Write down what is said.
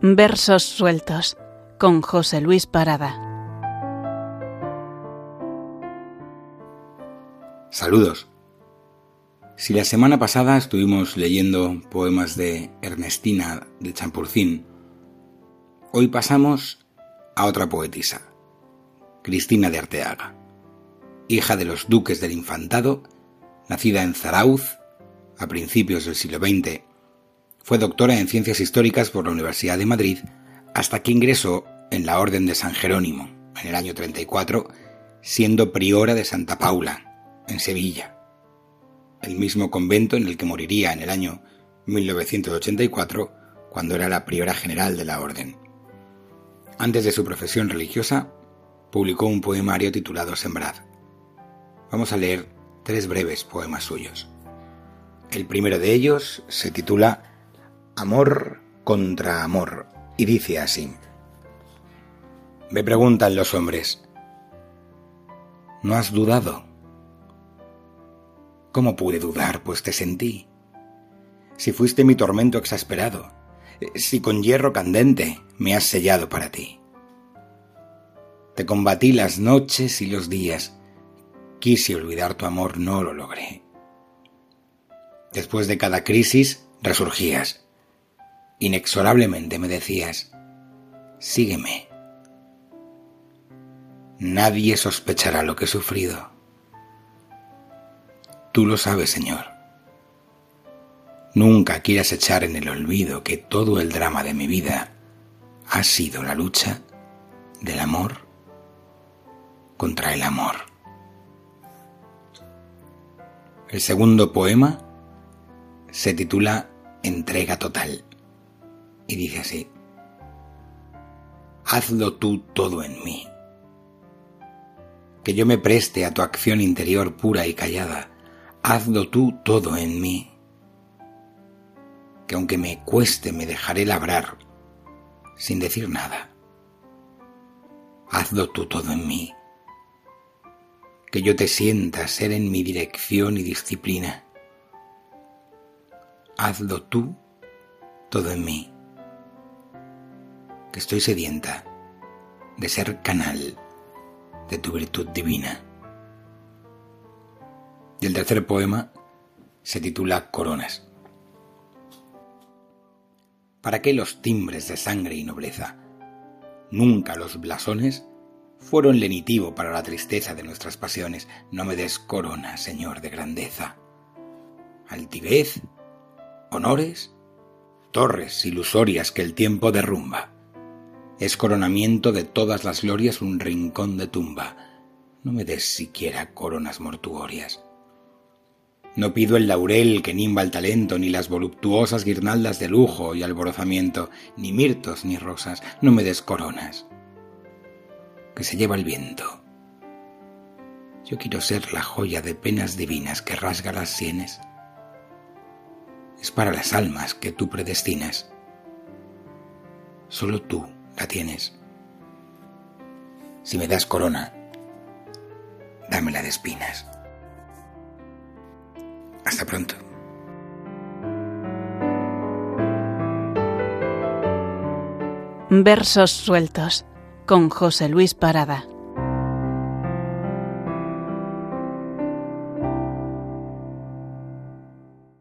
Versos sueltos con José Luis Parada. Saludos. Si la semana pasada estuvimos leyendo poemas de Ernestina de Champurcín, hoy pasamos a otra poetisa, Cristina de Arteaga, hija de los duques del Infantado, nacida en Zarauz a principios del siglo XX fue doctora en Ciencias Históricas por la Universidad de Madrid hasta que ingresó en la Orden de San Jerónimo en el año 34, siendo priora de Santa Paula, en Sevilla, el mismo convento en el que moriría en el año 1984 cuando era la priora general de la Orden. Antes de su profesión religiosa, publicó un poemario titulado Sembrad. Vamos a leer tres breves poemas suyos. El primero de ellos se titula Amor contra amor. Y dice así. Me preguntan los hombres, ¿no has dudado? ¿Cómo pude dudar, pues te sentí? Si fuiste mi tormento exasperado, si con hierro candente me has sellado para ti. Te combatí las noches y los días, quise olvidar tu amor, no lo logré. Después de cada crisis resurgías, Inexorablemente me decías, sígueme. Nadie sospechará lo que he sufrido. Tú lo sabes, Señor. Nunca quieras echar en el olvido que todo el drama de mi vida ha sido la lucha del amor contra el amor. El segundo poema se titula Entrega Total y dice así, Hazlo tú todo en mí. Que yo me preste a tu acción interior pura y callada. Hazlo tú todo en mí. Que aunque me cueste me dejaré labrar sin decir nada. Hazlo tú todo en mí. Que yo te sienta ser en mi dirección y disciplina. Hazlo tú todo en mí que estoy sedienta de ser canal de tu virtud divina. Y el tercer poema se titula Coronas. ¿Para qué los timbres de sangre y nobleza? Nunca los blasones fueron lenitivo para la tristeza de nuestras pasiones. No me des corona, Señor de grandeza. Altivez, honores, torres ilusorias que el tiempo derrumba es coronamiento de todas las glorias un rincón de tumba. No me des siquiera coronas mortuorias. No pido el laurel que nimba el talento, ni las voluptuosas guirnaldas de lujo y alborozamiento, ni mirtos ni rosas, no me des coronas. Que se lleva el viento. Yo quiero ser la joya de penas divinas que rasga las sienes. Es para las almas que tú predestinas. Solo tú la tienes. Si me das corona, dámela de espinas. Hasta pronto. Versos sueltos con José Luis Parada.